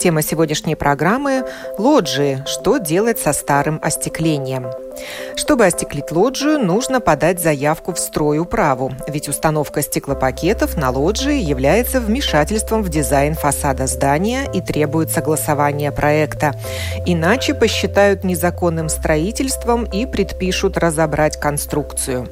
Тема сегодняшней программы – лоджии. Что делать со старым остеклением? Чтобы остеклить лоджию, нужно подать заявку в стройуправу, ведь установка стеклопакетов на лоджии является вмешательством в дизайн фасада здания и требует согласования проекта. Иначе посчитают незаконным строительством и предпишут разобрать конструкцию.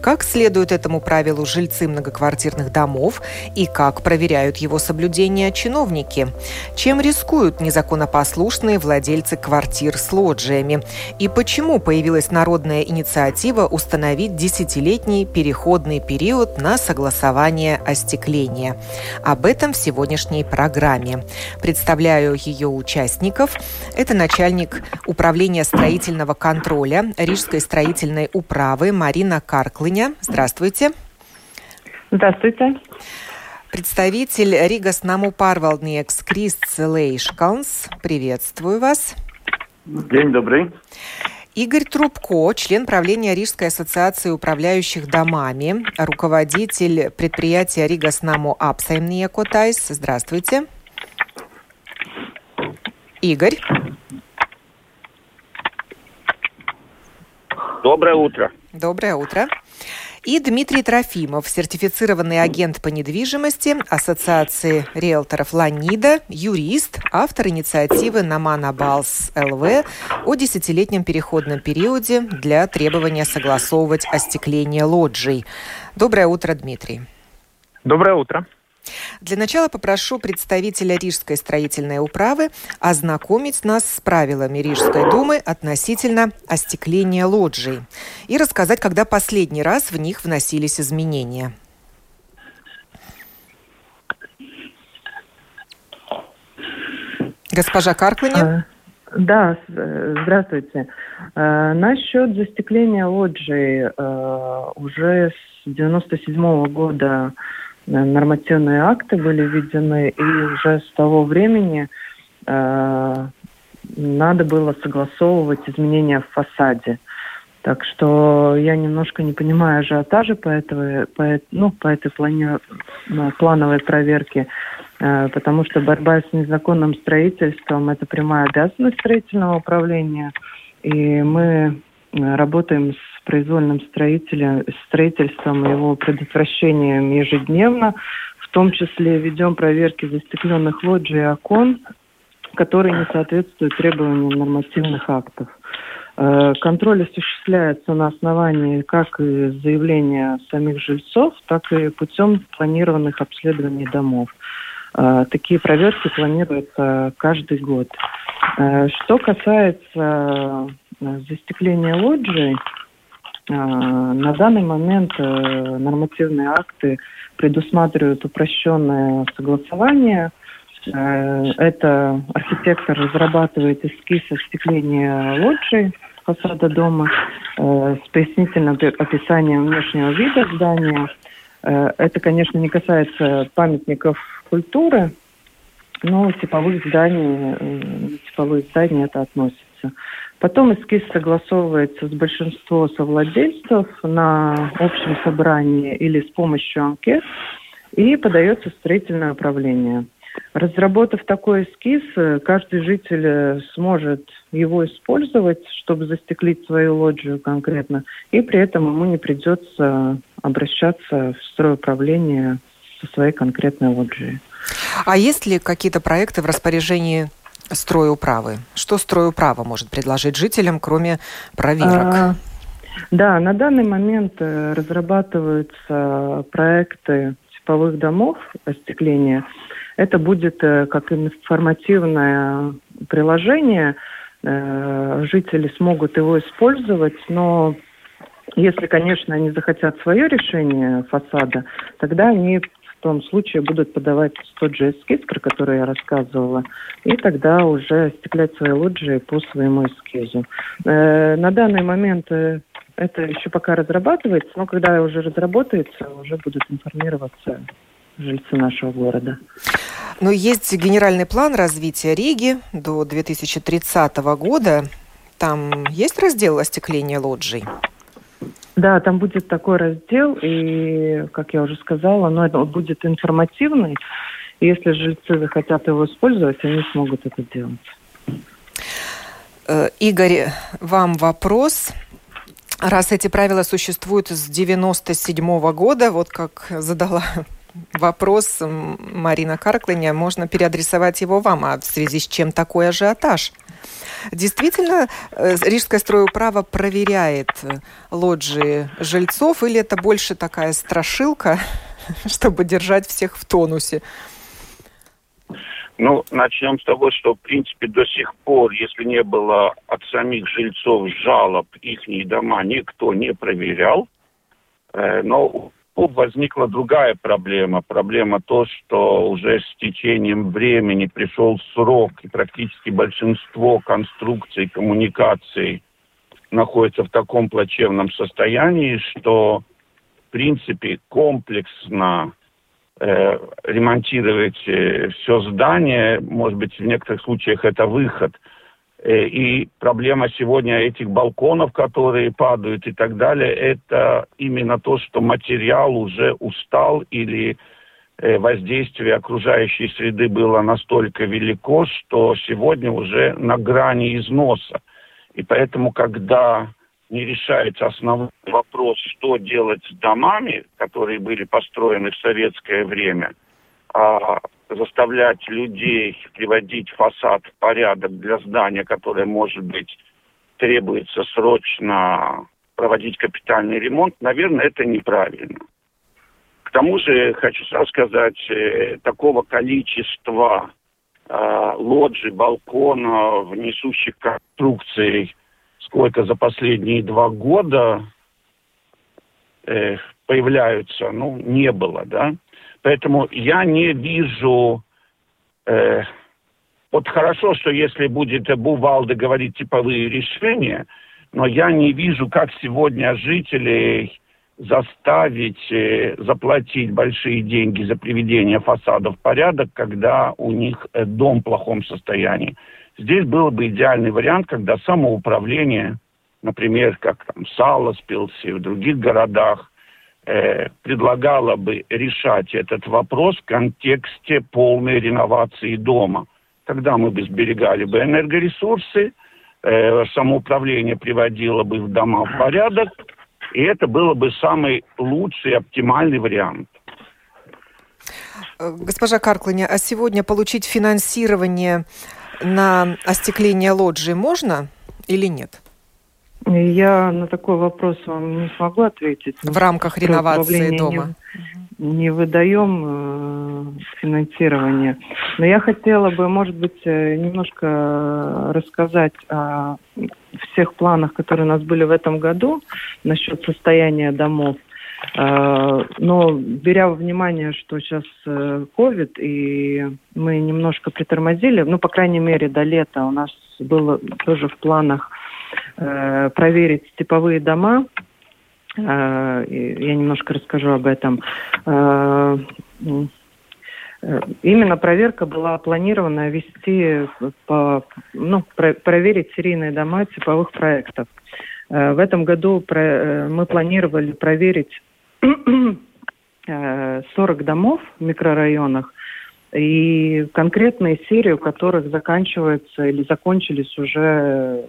Как следуют этому правилу жильцы многоквартирных домов и как проверяют его соблюдение чиновники? Чем рискуют незаконопослушные владельцы квартир с лоджиями? И почему появились появилась народная инициатива установить десятилетний переходный период на согласование остекления. Об этом в сегодняшней программе. Представляю ее участников. Это начальник управления строительного контроля Рижской строительной управы Марина Карклыня. Здравствуйте. Здравствуйте. Представитель Rīgas namu pārvaldnieks Крист Лейшкалнс. Приветствую вас. День добрый. Игорь Трубко, член правления Рижской ассоциации управляющих домами, руководитель предприятия Rīgas namu apsaimniekotājs. Здравствуйте. Игорь. Доброе утро. Доброе утро. И Дмитрий Трофимов, сертифицированный агент по недвижимости Ассоциации риэлторов Ланида, юрист, автор инициативы Намана Балс ЛВ о десятилетнем переходном периоде для требования согласовывать остекление лоджий. Доброе утро, Дмитрий. Доброе утро. Для начала попрошу представителя Рижской строительной управы ознакомить нас с правилами Рижской думы относительно остекления лоджий и рассказать, когда последний раз в них вносились изменения. Госпожа Карклине. Да, здравствуйте. Э, насчет застекления лоджии э, уже с 97 -го года нормативные акты были введены, и уже с того времени э, надо было согласовывать изменения в фасаде. Так что я немножко не понимаю ажиотажа по, этой, по, ну, по этой плане, ну, плановой проверке, э, потому что борьба с незаконным строительством – это прямая обязанность строительного управления. И мы работаем с произвольным строителем, строительством и его предотвращением ежедневно. В том числе ведем проверки застекленных лоджий и окон, которые не соответствуют требованиям нормативных актов. Э, контроль осуществляется на основании как заявления самих жильцов, так и путем планированных обследований домов. Э, такие проверки планируются каждый год. Э, что касается застекления лоджий, а, на данный момент э, нормативные акты предусматривают упрощенное согласование. Э, это архитектор разрабатывает эскиз остекления лоджии фасада дома э, с пояснительным описанием внешнего вида здания. Это, конечно, не касается памятников культуры, но типовых зданий, типовые здания это относится. Потом эскиз согласовывается с большинством совладельцев на общем собрании или с помощью анкет и подается в строительное управление. Разработав такой эскиз, каждый житель э, сможет его использовать, чтобы застеклить свою лоджию конкретно, и при этом ему не придется обращаться в стройуправление со своей конкретной лоджией. А есть ли какие-то проекты в распоряжении стройуправы? Что стройуправа может предложить жителям, кроме проверок? А, да, на данный момент э, разрабатываются проекты типовых домов остекления. Это будет э, как информативное приложение. Э, жители смогут его использовать, но если, конечно, они захотят свое решение фасада, тогда они том случае будут подавать тот же эскиз, про который я рассказывала, и тогда уже остеклять свои лоджии по своему эскизу. Э, на данный момент э, это еще пока разрабатывается, но когда уже разработается, уже будут информироваться жильцы нашего города. Но есть генеральный план развития Риги до 2030 года. Там есть раздел остекления лоджий? Да, там будет такой раздел, и, как я уже сказала, но это будет информативный. Если жильцы захотят его использовать, они смогут это делать. Э, Игорь, вам вопрос. Раз эти правила существуют с 97 -го года, вот как задала вопрос Марина Карклиня, можно переадресовать его вам, а в связи с чем такой ажиотаж? Действительно, э, Рижское стройуправо проверяет э, лоджии жильцов, или это больше такая страшилка, чтобы держать всех в тонусе? Ну, начнем с того, что, в принципе, до сих пор, если не было от самих жильцов жалоб, их дома никто не проверял. Э, но возникла другая проблема. Проблема то, что уже с течением времени пришел срок, и практически большинство конструкций, коммуникаций находится в таком плачевном состоянии, что, в принципе, комплексно э, ремонтировать э, все здание, может быть, в некоторых случаях это выход – и проблема сегодня этих балконов, которые падают и так далее, это именно то, что материал уже устал или э, воздействие окружающей среды было настолько велико, что сегодня уже на грани износа. И поэтому, когда не решается основной вопрос, что делать с домами, которые были построены в советское время, а заставлять людей приводить фасад в порядок для здания, которое, может быть, требуется срочно проводить капитальный ремонт, наверное, это неправильно. К тому же, хочу сразу сказать, э, такого количества э, лоджий, балконов, несущих конструкций, сколько за последние два года э, появляются, ну, не было, да. Поэтому я не вижу... Э, вот хорошо, что если будет Бувалда говорить типовые решения, но я не вижу, как сегодня жителей заставить э, заплатить большие деньги за приведение фасадов в порядок, когда у них э, дом в плохом состоянии. Здесь был бы идеальный вариант, когда самоуправление, например, как там Саласпилсе, в других городах, э, предлагала бы решать этот вопрос в контексте полной реновации дома. Тогда мы бы сберегали бы энергоресурсы, э, самоуправление приводило бы в дома в порядок, и это было бы самый лучший, оптимальный вариант. Госпожа Карклыня, а сегодня получить финансирование на остекление лоджии можно или нет? Я на такой вопрос вам не смогу ответить. В рамках реновации дома? Не, не выдаем э, финансирование. Но я хотела бы, может быть, э, немножко рассказать о всех планах, которые у нас были в этом году насчет состояния домов. Э, но беря во внимание, что сейчас COVID, э, и мы немножко притормозили, ну, по крайней мере, до лета у нас было тоже в планах э, проверить типовые дома. Э, я немножко расскажу об этом. Э, Именно проверка была планирована вести, по, ну, про, проверить серийные дома типовых проектов. В этом году мы планировали проверить 40 домов в микрорайонах и конкретные серии, у которых заканчивается или закончились уже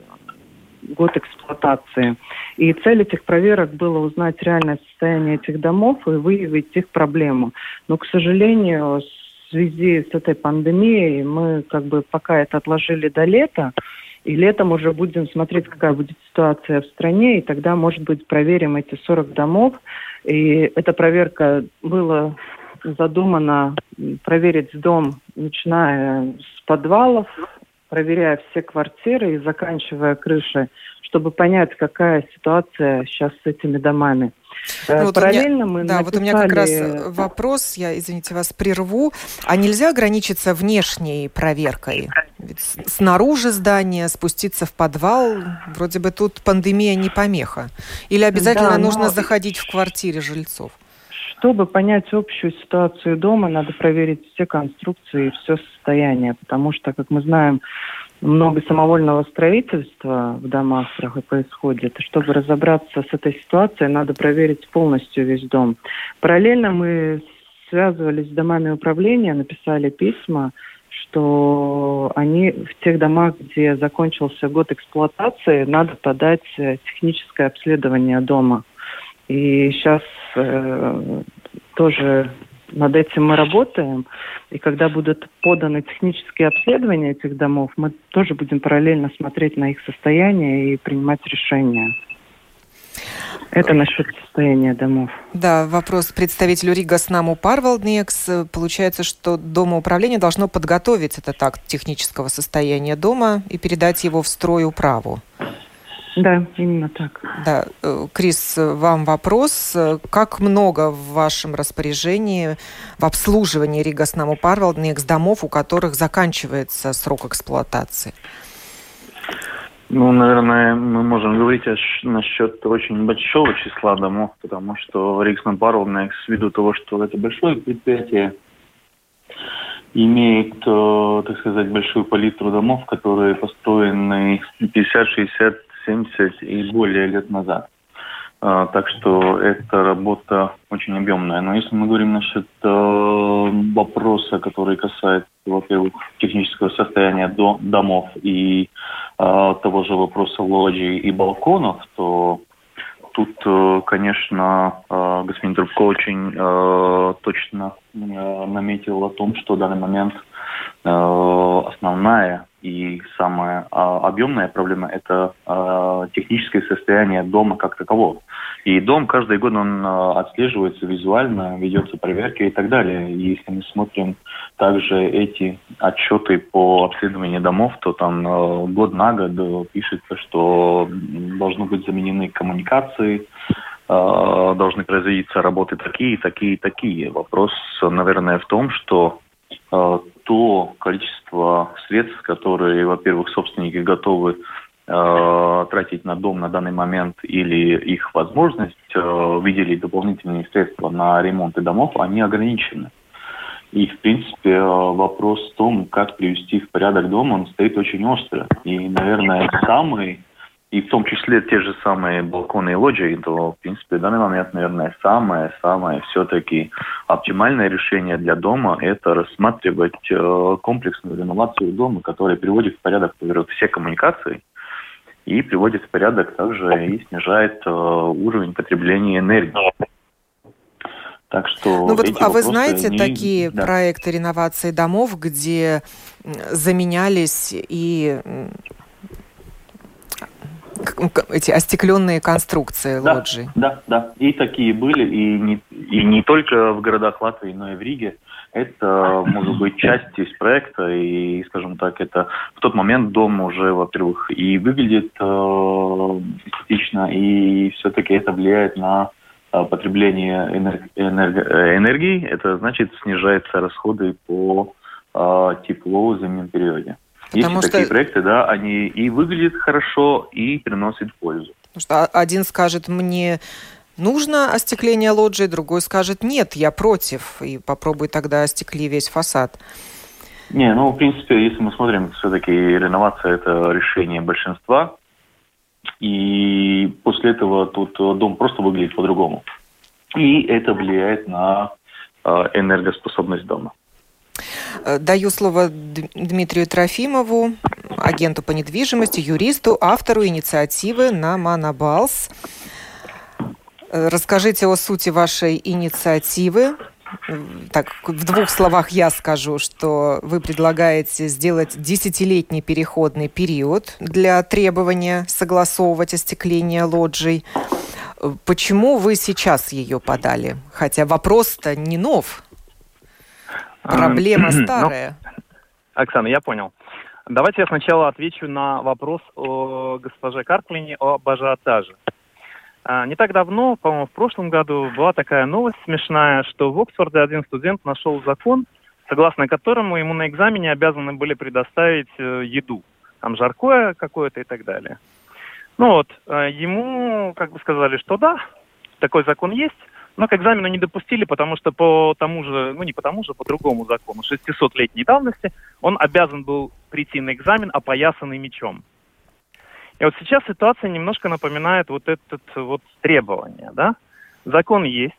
год эксплуатации. И цель этих проверок было узнать реальное состояние этих домов и выявить их проблему. Но, к сожалению, в связи с этой пандемией мы как бы пока это отложили до лета, и летом уже будем смотреть, какая будет ситуация в стране, и тогда, может быть, проверим эти 40 домов. И эта проверка была задумана проверить дом, начиная с подвалов, проверяя все квартиры и заканчивая крыши, чтобы понять, какая ситуация сейчас с этими домами. Ну, вот Параллельно меня, мы Да, написали... вот у меня как раз вопрос, я, извините, вас прерву. А нельзя ограничиться внешней проверкой? Ведь снаружи здания спуститься в подвал, вроде бы тут пандемия не помеха. Или обязательно да, нужно но... заходить в квартире жильцов? Чтобы понять общую ситуацию дома, надо проверить все конструкции и все состояние, потому что, как мы знаем, много самовольного строительства в домах происходит. Чтобы разобраться с этой ситуацией, надо проверить полностью весь дом. Параллельно мы связывались с домами управления, написали письма, что они в тех домах, где закончился год эксплуатации, надо подать э, техническое обследование дома. И сейчас э, тоже над этим мы работаем. И когда будут поданы технические обследования этих домов, мы тоже будем параллельно смотреть на их состояние и принимать решения. Это насчет состояния домов. Да, вопрос представителю Рига с наму Парвалднекс. Получается, что Домоуправление должно подготовить этот акт технического состояния дома и передать его в строй управу. Да, именно так. Да. Э, Крис, вам вопрос. Как много в вашем распоряжении в обслуживании Ригаснаму Парвалднекс домов, у которых заканчивается срок эксплуатации? Ну, наверное, мы можем говорить насчет очень большого числа домов, потому что Риксман Парвалднекс, ввиду того, что это большое предприятие, имеет, э, так сказать, большую палитру домов, которые построены 50, 60, 70 и более лет назад. А, так что эта работа очень объемная. Но если мы говорим насчет э, вопроса, который касается, во-первых, технического состояния до, домов и э, того же вопроса лоджий и балконов, то тут, э, конечно, господин Трубко очень точно наметил о том, что в данный момент основная и самая а, объемная проблема – это а, техническое состояние дома как такового. И дом каждый год он а, отслеживается визуально, ведется проверки и так далее. И если мы смотрим также эти отчеты по обследованию домов, то там а, год на год пишется, что должны быть заменены коммуникации, а, должны производиться работы такие, такие, такие. Вопрос, наверное, в том, что то количество средств, которые, во-первых, собственники готовы э, тратить на дом на данный момент или их возможность э, выделить дополнительные средства на ремонты домов, они ограничены. И, в принципе, э, вопрос в том, как привести в порядок дом, он стоит очень остро. И, наверное, самый и в том числе те же самые балконы и лоджии, то, в принципе, в данный момент, наверное, самое-самое все-таки оптимальное решение для дома – это рассматривать э, комплексную реновацию дома, которая приводит в порядок, все коммуникации и приводит в порядок также и снижает э, уровень потребления энергии. Так что ну вот, а вы знаете они... такие да. проекты реновации домов, где заменялись и эти остекленные конструкции да, лоджии. Да, да. И такие были, и не, и не только в городах Латвии, но и в Риге. Это может быть часть из проекта, и, скажем так, это в тот момент дом уже, во-первых, и выглядит э, эстетично, и все-таки это влияет на э, потребление энерг, энерг, энергии. Это значит снижаются расходы по э, теплу в зимнем периоде. Потому Есть что... такие проекты, да, они и выглядят хорошо, и приносят пользу. Потому что один скажет мне нужно остекление лоджии, другой скажет нет, я против, и попробуй тогда остекли весь фасад. Не, ну, в принципе, если мы смотрим, все-таки реновация – это решение большинства, и после этого тут дом просто выглядит по-другому. И это влияет на э, энергоспособность дома. Э, даю слово Дмитрию Трофимову, агенту по недвижимости, юристу, автору инициативы на Манабалс. Э, расскажите о сути вашей инициативы. Так, в двух словах я скажу, что вы предлагаете сделать десятилетний переходный период для требования согласовывать остекление лоджий. Почему вы сейчас ее подали? Хотя вопрос-то не нов. Проблема старая. Ну, Оксана, я понял. Давайте я сначала отвечу на вопрос о госпоже Карплине об ажиотаже. А, не так давно, по-моему, в прошлом году была такая новость смешная, что в Оксфорде один студент нашел закон, согласно которому ему на экзамене обязаны были предоставить э, еду. Там жаркое какое-то и так далее. Ну вот, э, ему как бы сказали, что да, такой закон есть, но к экзамену не допустили, потому что по тому же, ну не по тому же, по другому закону, 600-летней давности, он обязан был прийти на экзамен опоясанный мечом. И вот сейчас ситуация немножко напоминает вот это вот требование, да? Закон есть,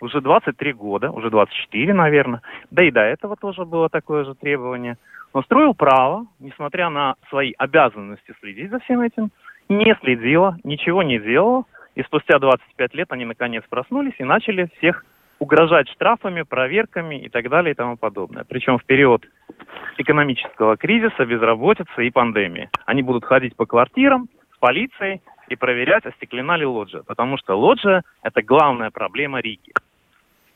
уже 23 года, уже 24, наверное, да и до этого тоже было такое же требование. Но строил право, несмотря на свои обязанности следить за всем этим, не следила, ничего не делала, и спустя 25 лет они наконец проснулись и начали всех угрожать штрафами, проверками и так далее и тому подобное. Причем в период экономического кризиса, безработицы и пандемии. Они будут ходить по квартирам с полицией и проверять, остеклена ли лоджия. Потому что лоджия – это главная проблема Риги.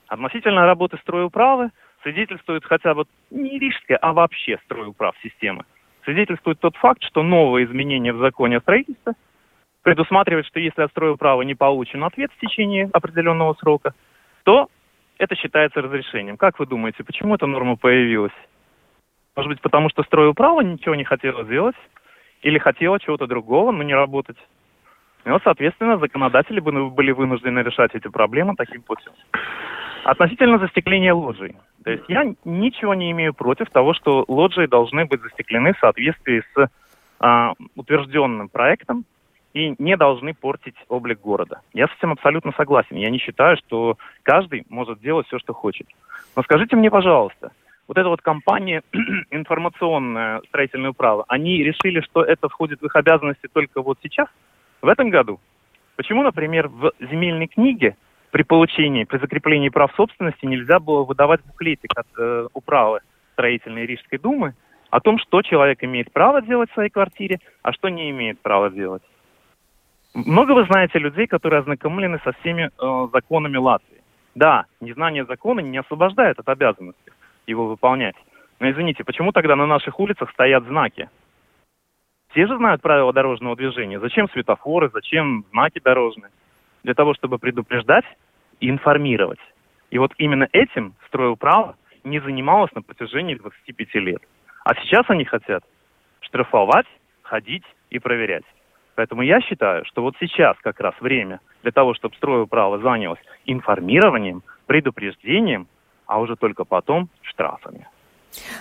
Относительно работы стройуправы свидетельствует хотя бы не рижская, а вообще стройуправ системы. Свидетельствует тот факт, что новые изменения в законе о строительстве предусматривает, что если от стройуправы не получен ответ в течение определенного срока, то это считается разрешением. Как вы думаете, почему эта норма появилась? Может быть, потому что стройуправа ничего не хотела сделать? Или хотела чего-то другого, но не работать? И вот, соответственно, законодатели были вынуждены решать эти проблемы таким путем. Относительно застекления лоджий. То есть я ничего не имею против того, что лоджии должны быть застеклены в соответствии с а, утвержденным проектом и не должны портить облик города. Я с этим абсолютно согласен. Я не считаю, что каждый может делать все, что хочет. Но скажите мне, пожалуйста, вот эта вот компания информационная строительное право, они решили, что это входит в их обязанности только вот сейчас, в этом году? Почему, например, в земельной книге при получении, при закреплении прав собственности нельзя было выдавать буклетик от э, управы строительной Рижской думы о том, что человек имеет право делать в своей квартире, а что не имеет права делать? Много вы знаете людей, которые ознакомлены со всеми э, законами Латвии. Да, незнание закона не освобождает от обязанности его выполнять. Но извините, почему тогда на наших улицах стоят знаки? Все же знают правила дорожного движения. Зачем светофоры, зачем знаки дорожные? Для того, чтобы предупреждать и информировать. И вот именно этим стройуправа не занималась на протяжении 25 лет. А сейчас они хотят штрафовать, ходить и проверять. Поэтому я считаю, что вот сейчас как раз время для того, чтобы стройуправа занялось информированием, предупреждением, а уже только потом штрафами.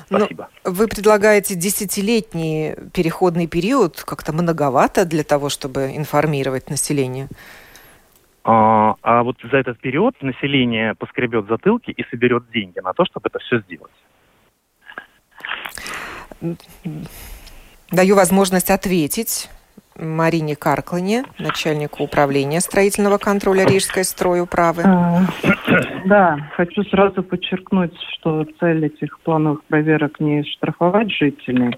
Спасибо. Но вы предлагаете десятилетний переходный период, как-то многовато для того, чтобы информировать население? А, а вот за этот период население поскребет затылки и соберет деньги на то, чтобы это все сделать. Даю возможность ответить Марине Карклане, начальнику управления строительного контроля Рижской стройуправы. А, да, хочу сразу подчеркнуть, что цель этих плановых проверок не штрафовать жителей,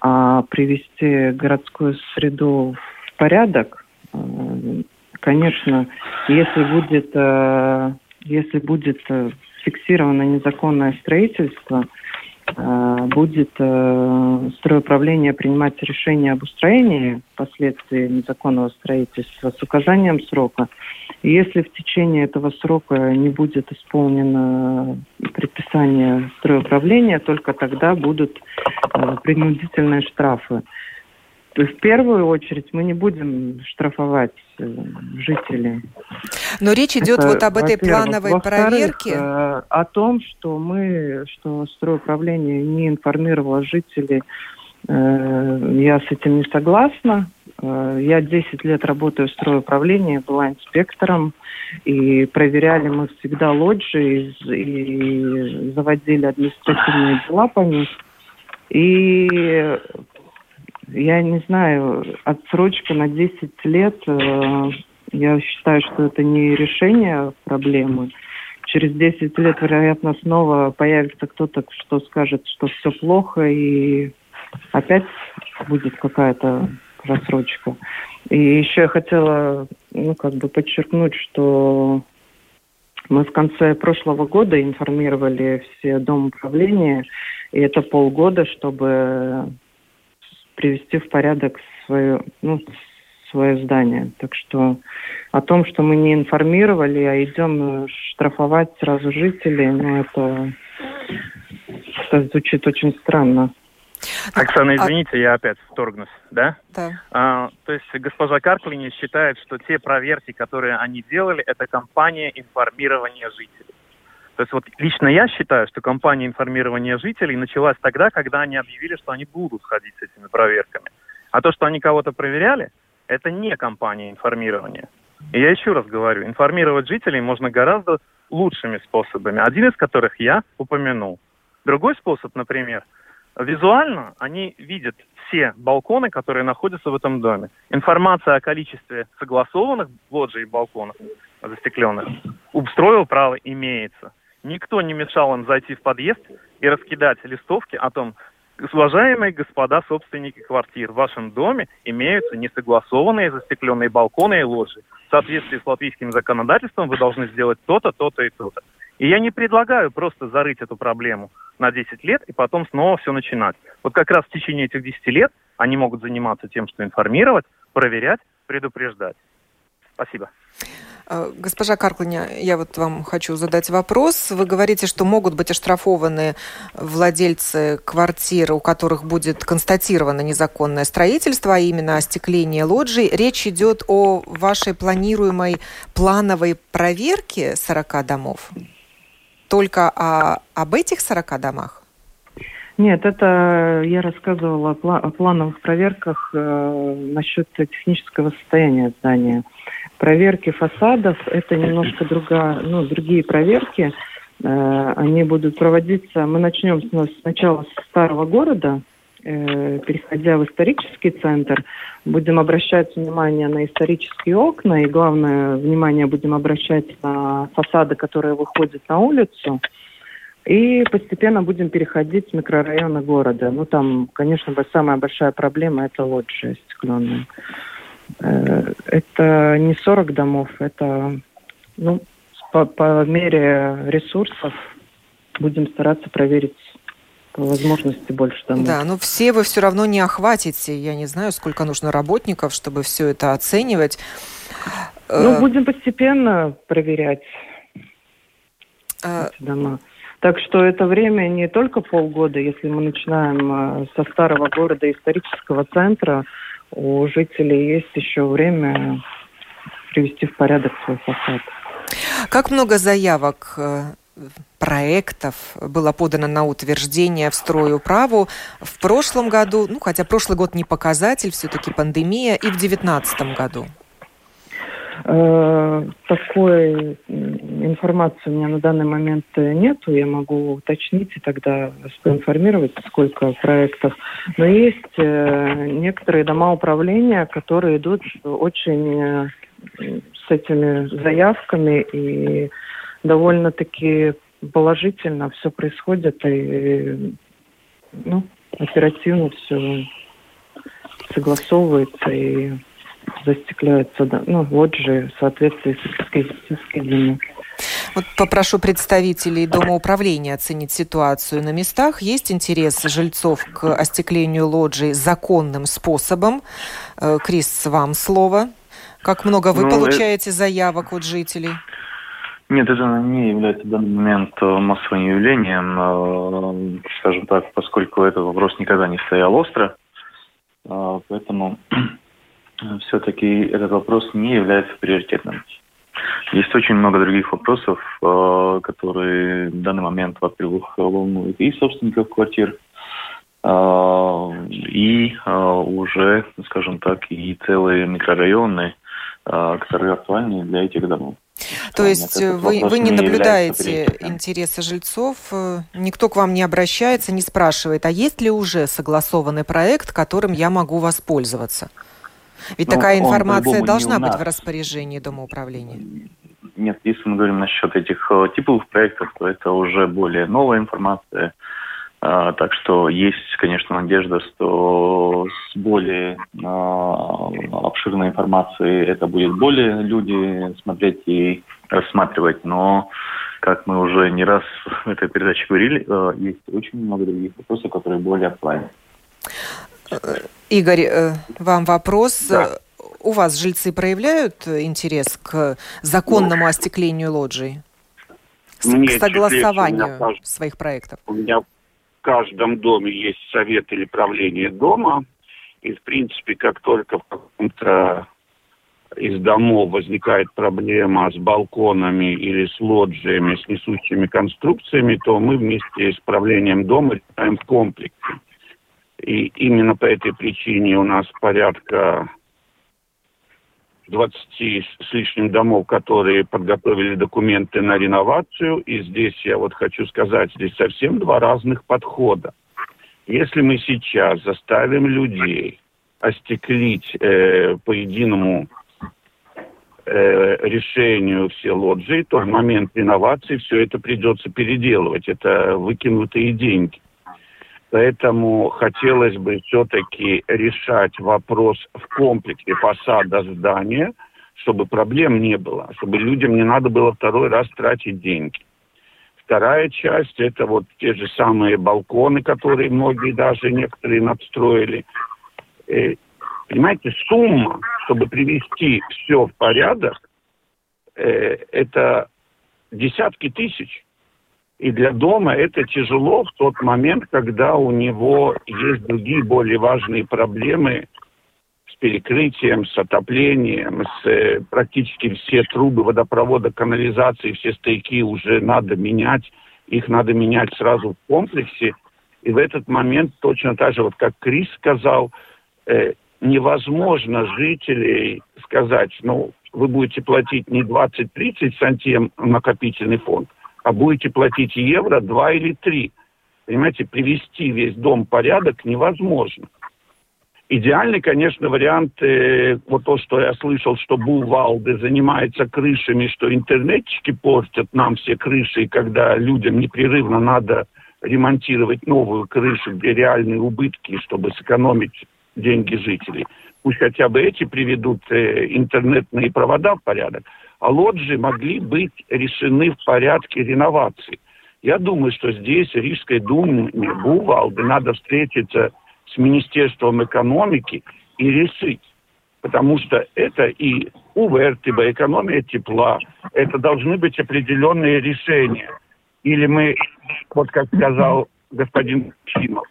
а привести городскую среду в порядок. А, конечно, если будет, э, если будет э, фиксировано незаконное строительство – будет э, стройуправление принимать решение об устроении впоследствии незаконного строительства с указанием срока. Если в течение этого срока не будет исполнено предписание стройуправления, только тогда будут э, принудительные штрафы в первую очередь мы не будем штрафовать э, жителей. Но речь идет Это, вот об этой плановой проверке. Э, о том, что мы, что стройуправление не информировало жителей, э, я с этим не согласна. Я 10 лет работаю в стройуправлении, была инспектором, и проверяли мы всегда лоджии и заводили административные дела по ним. И я не знаю, отсрочка на 10 лет, э, я считаю, что это не решение проблемы. Через 10 лет, вероятно, снова появится кто-то, что скажет, что все плохо, и опять будет какая-то рассрочка. И еще я хотела, ну, как бы подчеркнуть, что мы в конце прошлого года информировали все дом управления, и это полгода, чтобы привести в порядок свою, ну, свое здание. Так что о том, что мы не информировали, а идем штрафовать сразу жителей, ну это, это звучит очень странно. Оксана, а извините, а... я опять вторгнусь, да? Да. А, то есть госпожа Карклини считает, что те проверки, которые они делали, это кампания информирования жителей. То есть вот лично я считаю, что кампания информирования жителей началась тогда, когда они объявили, что они будут ходить с этими проверками. А то, что они кого-то проверяли, это не кампания информирования. И я еще раз говорю, информировать жителей можно гораздо лучшими способами, один из которых я упомянул. Другой способ, например, визуально они видят все балконы, которые находятся в этом доме. Информация о количестве согласованных лоджий и балконов застекленных у право имеется. Никто не мешал им зайти в подъезд и раскидать листовки о том, Уважаемые господа собственники квартир, в вашем доме имеются несогласованные застекленные балконы и ложи. В соответствии с латвийским законодательством вы должны сделать то-то, то-то и то-то. И я не предлагаю просто зарыть эту проблему на 10 лет и потом снова все начинать. Вот как раз в течение этих 10 лет они могут заниматься тем, что информировать, проверять, предупреждать. Спасибо. Э, госпожа Карклиня, я вот вам хочу задать вопрос. Вы говорите, что могут быть оштрафованы владельцы квартир, у которых будет констатировано незаконное строительство, а именно остекление лоджий. Речь идет о вашей планируемой плановой проверке 40 домов? Только о, об этих 40 домах? Нет, это я рассказывала о, плановых проверках э, насчет технического состояния здания. Проверки фасадов – это немножко другая, ну, другие проверки. Э, они будут проводиться, мы начнем сначала с старого города, э, переходя в исторический центр, будем обращать внимание на исторические окна, и главное, внимание будем обращать на фасады, которые выходят на улицу. И постепенно будем переходить в микрорайоны города. Ну, там, конечно, самая большая проблема – это лоджии стеклянные. Э, это не 40 домов, это ну, по, по мере ресурсов будем стараться проверить возможности больше домов. Да, но все вы все равно не охватите. Я не знаю, сколько нужно работников, чтобы все это оценивать. Ну, э, будем постепенно проверять а... эти дома. Так что это время не только полгода, если мы начинаем со старого города исторического центра, у жителей есть еще время привести в порядок свой фасад. Как много заявок э, проектов было подано на утверждение в стройуправу в прошлом году, ну хотя прошлый год не показатель, все-таки пандемия, и в 2019 году? Э, такой информации у меня на данный момент нету. Я могу уточнить и тогда поинформировать, сколько проектов. Но есть э, некоторые дома управления, которые идут очень э, с этими заявками и довольно-таки положительно все происходит и ну, оперативно все согласовывается и застекляются ну, лоджии в соответствии с эскизами. Вот попрошу представителей Дома управления оценить ситуацию на местах. Есть интерес жильцов к остеклению лоджий законным способом? Э, Крис, вам слово. Как много вы ну, получаете это... заявок от жителей? Нет, это не является в данный момент э, массовым явлением, э, скажем так, поскольку этот вопрос никогда не стоял остро. Поэтому все-таки этот вопрос не является приоритетным. Есть очень много других вопросов, э, которые в данный момент, во-первых, волнуют и собственников квартир, э, и э, уже, скажем так, и целые микрорайоны, которые актуальны для этих домов. То есть вы, вы не наблюдаете интересы жильцов, никто к вам не обращается, не спрашивает, а есть ли уже согласованный проект, которым я могу воспользоваться? Ведь ну, такая информация должна быть в распоряжении Дома управления. Нет, если мы говорим насчет этих э, типовых проектов, то это уже более новая информация. А, так что есть, конечно, надежда, что с более а, обширной информацией это будет более люди смотреть и рассматривать. Но, как мы уже не раз в этой передаче говорили, э, есть очень много других вопросов, которые более актуальны. Игорь, э, вам вопрос. Да. у вас жильцы проявляют интерес к законному ну, остеклению лоджий? Мне, к согласованию кажется, своих проектов? У меня в каждом доме есть совет или правление дома. И, в принципе, как только в каком-то из домов возникает проблема с балконами или с лоджиями, с несущими конструкциями, то мы вместе с правлением дома решаем в комплексе. И именно по этой причине у нас порядка 20 с лишним домов, которые подготовили документы на реновацию. И здесь я вот хочу сказать, здесь совсем два разных подхода. Если мы сейчас заставим людей остеклить э, по единому э, решению все лоджии, то в момент реновации все это придется переделывать. Это выкинутые деньги. Поэтому хотелось бы все-таки решать вопрос в комплексе фасада здания, чтобы проблем не было, чтобы людям не надо было второй раз тратить деньги. Вторая часть – это вот те же самые балконы, которые многие даже некоторые надстроили. Э, понимаете, сумма, чтобы привести все в порядок, э, это десятки тысяч. И для дома это тяжело в тот момент, когда у него есть другие более важные проблемы с перекрытием, с отоплением, с э, практически все трубы водопровода, канализации, все стойки уже надо менять. Их надо менять сразу в комплексе. И в этот момент точно так же, вот как Крис сказал, э, невозможно жителей сказать, ну, вы будете платить не 20-30 сантим накопительный фонд, а будете платить евро два или три. Понимаете, привести весь дом в порядок невозможно. Идеальный, конечно, вариант, э, вот то, что я слышал, что Бувалды занимается крышами, что интернетчики портят нам все крыши, и когда людям непрерывно надо ремонтировать новую крышу, где реальные убытки, чтобы сэкономить деньги жителей. Пусть хотя бы эти приведут э, интернетные провода в порядок лоджии могли быть решены в порядке реновации. Я думаю, что здесь Рижской думе, Бувалды, надо встретиться с Министерством экономики и решить. Потому что это и УВРТБ, экономия тепла, это должны быть определенные решения. Или мы, вот как сказал господин Чимов,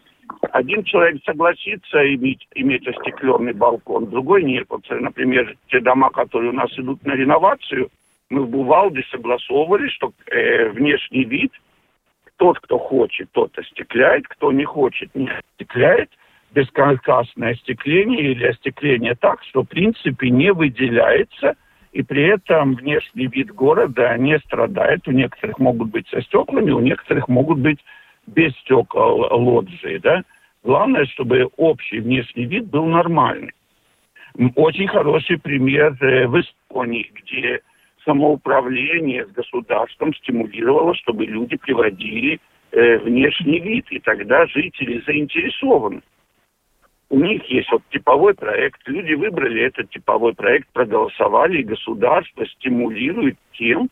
один человек согласится иметь, иметь остекленный балкон, другой нет. Вот, например, те дома, которые у нас идут на реновацию, мы в Бувалде согласовывали, что э, внешний вид, тот, кто хочет, тот остекляет, кто не хочет, не остекляет, бесконтрастное остекление или остекление так, что в принципе не выделяется, и при этом внешний вид города не страдает. У некоторых могут быть со стеклами, у некоторых могут быть без стекол лоджии, да. Главное, чтобы общий внешний вид был нормальный. Очень хороший пример э, в Эстонии, где самоуправление с государством стимулировало, чтобы люди приводили э, внешний вид, и тогда жители заинтересованы. У них есть вот типовой проект, люди выбрали этот типовой проект, проголосовали, и государство стимулирует тем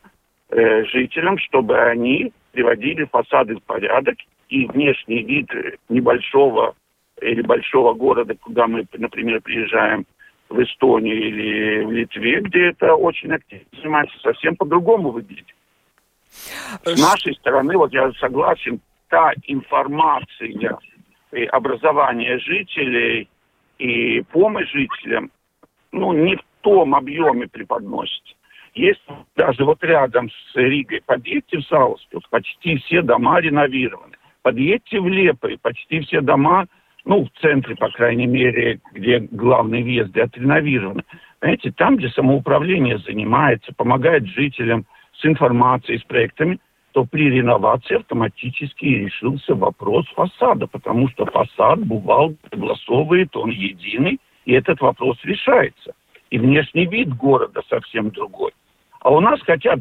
э, жителям, чтобы они приводили фасады в порядок и внешний вид небольшого или большого города, куда мы, например, приезжаем в Эстонию или в Литве, где это очень активно занимается, совсем по-другому выглядит. С нашей стороны, вот я согласен, та информация и образование жителей и помощь жителям, ну, не в том объеме преподносится. Есть даже вот рядом с Ригой, подъедьте в Саласпилс, почти все дома реновированы. Подъедьте в Лиепаю, почти все дома, ну, в центре, по крайней мере, где главные въезды отреновированы. Понимаете, там, где самоуправление занимается, помогает жителям с информацией, с проектами, то при реновации автоматически решился вопрос фасада, потому что фасад бывал согласовывает, он единый, и этот вопрос решается. И внешний вид города совсем другой. А у нас хотят,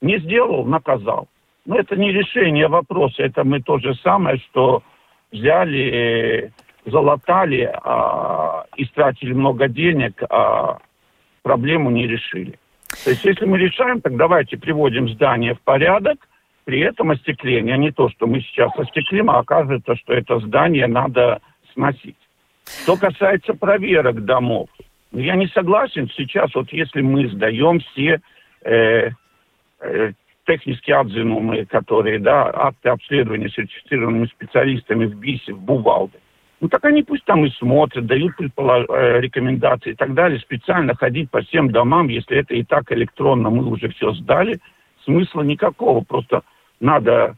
не сделал, наказал. Но это не решение вопроса, это мы то же самое, что взяли, залатали а, истратили много денег, а проблему не решили. То есть если мы решаем, так давайте приводим здание в порядок, при этом остекление, не то, что мы сейчас остеклим, а оказывается, что это здание надо сносить. Что касается проверок домов, Но я не согласен сейчас, вот если мы сдаем все э, э, технические отзывы, которые, да, акты обследования сертифицированными специалистами в БИСе, в Бувалде, ну так они пусть там и смотрят, дают предполож... Э, рекомендации и так далее. Специально ходить по всем домам, если это и так электронно, мы уже все сдали, смысла никакого. Просто надо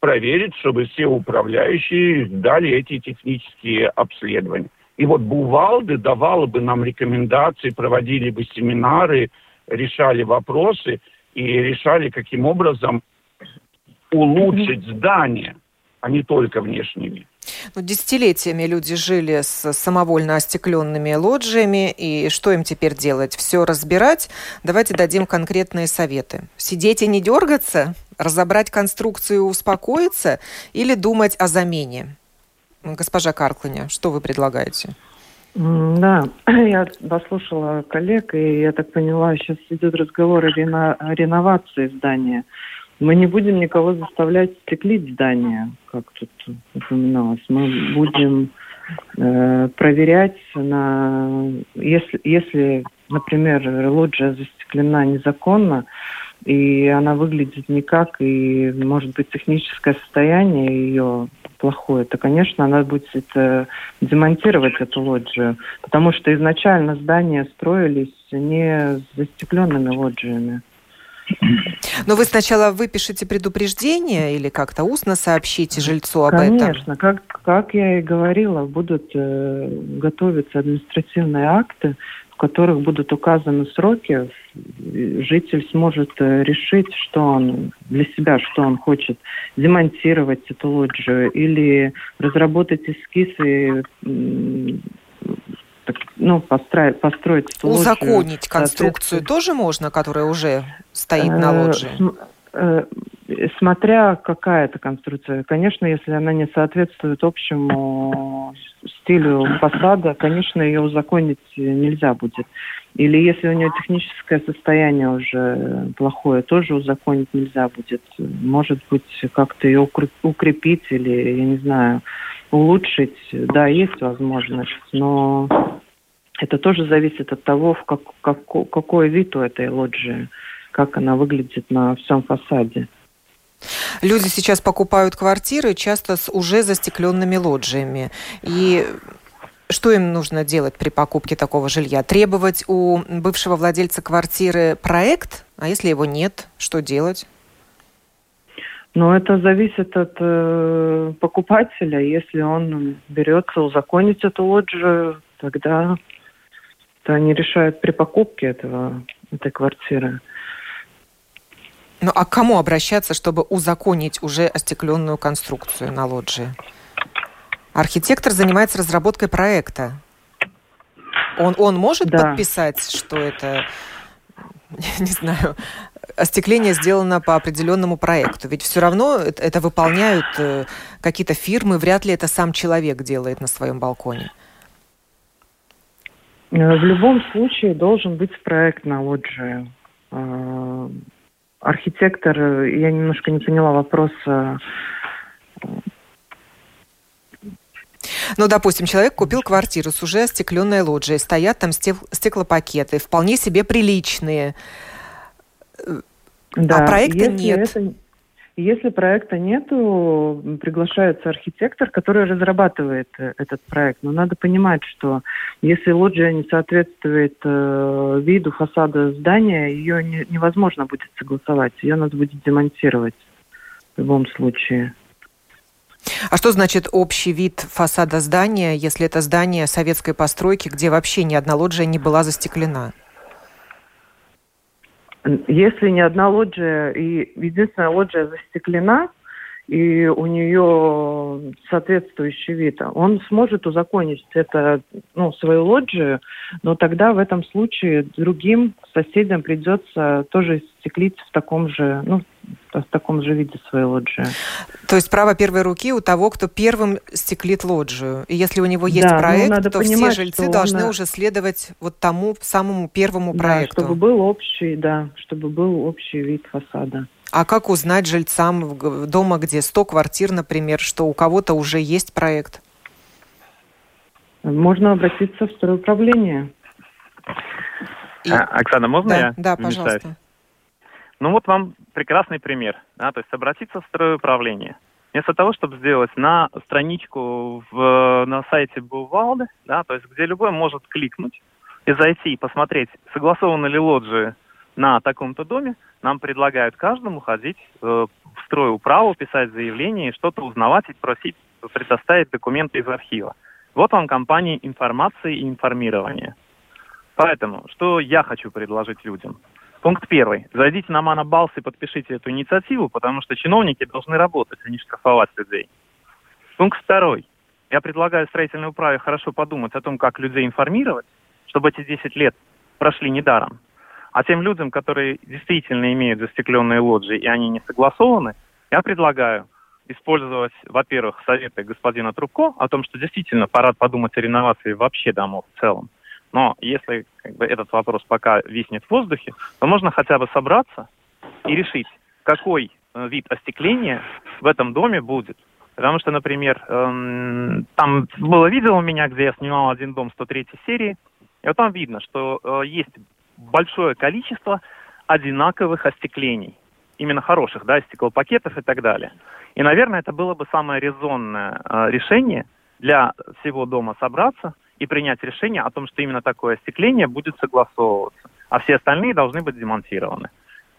проверить, чтобы все управляющие дали эти технические обследования. И вот Бувалды давала бы нам рекомендации, проводили бы семинары, решали вопросы и решали, каким образом улучшить здание, а не только внешний вид. Ну, десятилетиями люди жили с самовольно остекленными лоджиями, и что им теперь делать? Все разбирать? Давайте дадим конкретные советы. Сидеть и не дергаться? Разобрать конструкцию и успокоиться? Или думать о замене? Госпожа Каркланя, что вы предлагаете? Да, я послушала коллег, и я так поняла, сейчас идет разговор о, рено, реновации здания. Мы не будем никого заставлять стеклить здание, как тут упоминалось. Мы будем э, проверять на... Если, если, например, лоджия застеклена незаконно, и она выглядит никак, и, может быть, техническое состояние ее плохое, то, конечно, она будет это, демонтировать эту лоджию, потому что изначально здания строились не с застекленными лоджиями. Но вы сначала выпишите предупреждение или как-то устно сообщите жильцу об Конечно, этом? Конечно, как, как я и говорила, будут э, готовиться административные акты, которых будут указаны сроки. Житель сможет э, решить, что он для себя, что он хочет демонтировать эту лоджию или разработать эскизы ну, построить, построить Узаконить конструкцию тоже можно, которая уже стоит на э, лоджии? Э, смотря какая это конструкция. Конечно, если она не соответствует общему стилю фасада, конечно, ее узаконить нельзя будет. Или если у нее техническое состояние уже плохое, тоже узаконить нельзя будет. Может быть, как-то ее укрепить или, я не знаю, улучшить. Да, есть возможность, но это тоже зависит от того, в как, как, какой вид у этой лоджии, как она выглядит на всем фасаде. Люди сейчас покупают квартиры часто с уже застекленными лоджиями. И что им нужно делать при покупке такого жилья? Требовать у бывшего владельца квартиры проект? А если его нет, что делать? Ну, это зависит от э, покупателя. Если он берется узаконить эту лоджию, тогда это они решают при покупке этого, этой квартиры. Ну а к кому обращаться, чтобы узаконить уже остекленную конструкцию на лоджии? Архитектор занимается разработкой проекта. Он, он может да. подписать, что это, не знаю, остекление сделано по определенному проекту. Ведь все равно это, выполняют э, какие-то фирмы, вряд ли это сам человек делает на своем балконе. Э, в любом случае должен быть проект на лоджии. Э, архитектор, э, я немножко не поняла вопроса. Ну, допустим, человек купил квартиру с уже остекленной лоджией, стоят там стеклопакеты, вполне себе приличные. Да, а проекта нет. Это, если проекта нету, приглашается архитектор, который разрабатывает э, этот проект. Но надо понимать, что если лоджия не соответствует э, виду фасада здания, ее не, невозможно будет согласовать. Ее надо будет демонтировать в любом случае. А что значит общий вид фасада здания, если это здание советской постройки, где вообще ни одна лоджия не была застеклена? Если ни одна лоджия, и единственная лоджия застеклена, и у нее соответствующий вид, он сможет узаконить это, ну, свою лоджию, но тогда в этом случае другим соседям придется тоже стеклить в таком же, ну, в таком же виде своей лоджии. То есть право первой руки у того, кто первым стеклит лоджию. И если у него есть да, ну, проект, надо то понимать, все жильцы должны он... уже следовать вот тому самому первому да, проекту. чтобы был общий, да, чтобы был общий вид фасада. А как узнать жильцам дома, где 100 квартир, например, что у кого-то уже есть проект? можно обратиться в стройуправление. И... А, Оксана, можно да, я? Да, пожалуйста. Ну вот вам прекрасный пример. Да, то есть обратиться в стройуправление. Вместо того, чтобы сделать на страничку в, на сайте Бувалды, да, то есть где любой может кликнуть и зайти и посмотреть, согласованы ли лоджии на таком-то доме, нам предлагают каждому ходить э, в стройуправу, писать заявление что-то узнавать и просить предоставить документы из архива. Вот вам компания информации и информирования. Поэтому, что я хочу предложить людям? Пункт первый. Зайдите на Манабалс и подпишите эту инициативу, потому что чиновники должны работать, а не штрафовать людей. Пункт второй. Я предлагаю строительной управе хорошо подумать о том, как людей информировать, чтобы эти 10 лет прошли недаром. А тем людям, которые действительно имеют застекленные лоджии и они не согласованы, я предлагаю использовать, во-первых, советы господина Трубко о том, что действительно пора подумать о реновации вообще домов в целом. Но если как бы, этот вопрос пока виснет в воздухе, то можно хотя бы собраться и решить, какой э, вид остекления в этом доме будет. Потому что, например, эм, там было видео у меня, где я снимал один дом 103 серии, и вот там видно, что э, есть большое количество одинаковых остеклений. Именно хороших, да, стеклопакетов и так далее. И, наверное, это было бы самое резонное э, решение для всего дома собраться и принять решение о том, что именно такое остекление будет согласовываться, а все остальные должны быть демонтированы.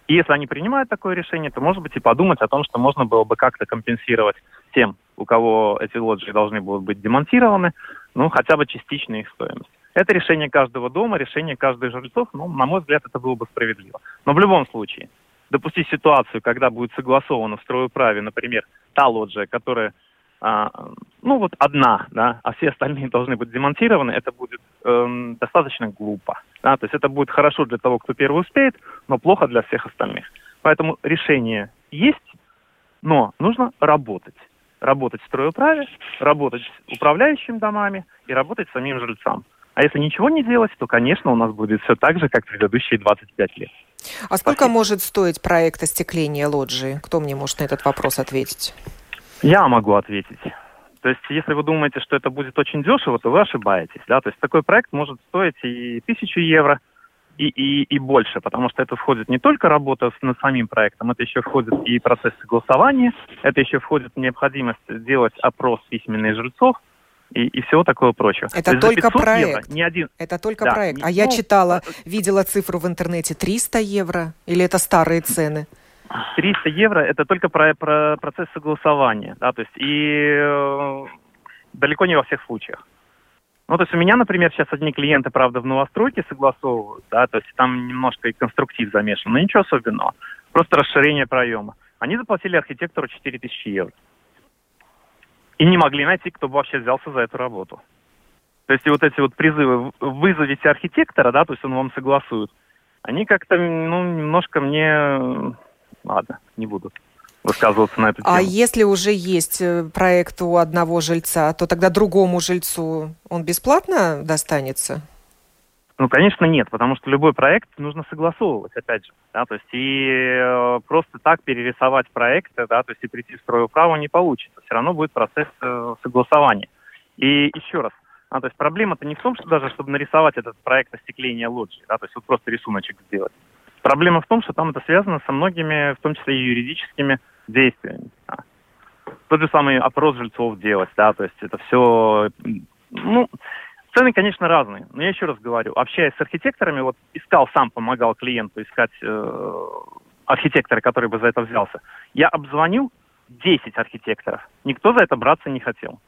И если они принимают такое решение, то, может быть, и подумать о том, что можно было бы как-то компенсировать тем, у кого эти лоджии должны будут быть демонтированы, ну, хотя бы частично их стоимость. Это решение каждого дома, решение каждых жильцов. Ну, на мой взгляд, это было бы справедливо. Но в любом случае, допустить ситуацию, когда будет согласовано в стройуправе, например, та лоджия, которая, ну вот одна, да, а все остальные должны быть демонтированы, это будет эм, достаточно глупо. Да? То есть это будет хорошо для того, кто первый успеет, но плохо для всех остальных. Поэтому решение есть, но нужно работать. Работать в стройуправе, работать с управляющим домами и работать с самим жильцам. А если ничего не делать, то, конечно, у нас будет все так же, как в предыдущие 25 лет. А сколько Спасибо. может стоить проект остекления лоджии? Кто мне может на этот вопрос ответить? Я могу ответить. То есть, если вы думаете, что это будет очень дешево, то вы ошибаетесь. Да? То есть, такой проект может стоить и тысячу евро, и, и, и больше, потому что это входит не только работа над самим проектом, это еще входит и процесс согласования, это еще входит необходимость сделать опрос письменных жильцов, и, и всего такого прочего. Это То только проект. Евро, ни один... Это только да, проект. А ну, я читала, видела цифру в интернете 300 евро, или это старые цены? 300 евро это только про, про процесс согласования, да, то есть и э, далеко не во всех случаях. Ну, то есть у меня, например, сейчас одни клиенты, правда, в новостройке согласовывают, да, то есть там немножко и конструктив замешан, но ничего особенного. Просто расширение проема. Они заплатили архитектору 4000 евро и не могли найти, кто бы вообще взялся за эту работу. То есть и вот эти вот призывы «вызовите архитектора», да, то есть он вам согласует, они как-то, ну, немножко мне... Ладно, не буду высказываться на эту а тему. А если уже есть э, проект у одного жильца, то тогда другому жильцу он бесплатно достанется? Ну, конечно, нет, потому что любой проект нужно согласовывать, опять же. Да, то есть и э, просто так перерисовать проекты, да, то есть и прийти в стройуправу не получится. Все равно будет процесс э, согласования. И еще раз, а, то есть проблема-то не в том, что даже чтобы нарисовать этот проект остекления лоджии, да, то есть вот просто рисуночек сделать. Проблема в том, что там это связано со многими, в том числе и юридическими действиями. Да. Тот же самый опрос жильцов делать, да, то есть это все, ну, Цены, конечно, разные, но я еще раз говорю, общаясь с архитекторами, вот искал сам, помогал клиенту искать э, архитектора, который бы за это взялся. Я обзвонил 10 архитекторов. Никто за это браться не хотел.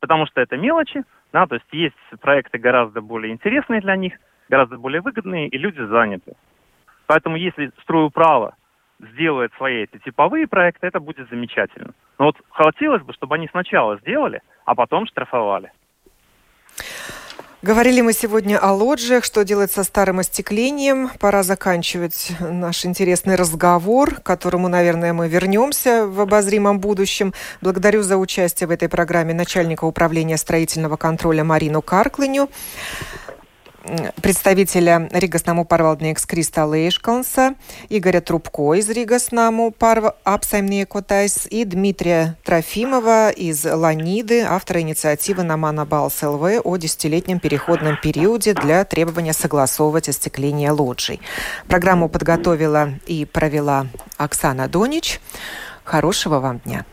Потому что это мелочи, да, то есть есть проекты гораздо более интересные для них, гораздо более выгодные, и люди заняты. Поэтому если стройуправа сделает свои эти типовые проекты, это будет замечательно. Но вот хотелось бы, чтобы они сначала сделали, а потом штрафовали. Говорили мы сегодня о лоджиях, что делать со старым остеклением. Пора заканчивать наш интересный разговор, к которому, наверное, мы вернемся в обозримом будущем. Благодарю за участие в этой программе начальника управления строительного контроля Марину Карклиню. Представителя Rīgas namu pārvaldnieks Кристапа Лейшкалнса, Игоря Трубко из Rīgas namu apsaimniekotājs и Дмитрия Трофимова из Ланиды, автора инициативы на Mana Balss LV о десятилетнем переходном периоде для требования согласовывать остекление лоджий. Программу подготовила и провела Оксана Донич. Хорошего вам дня.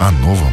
О новом,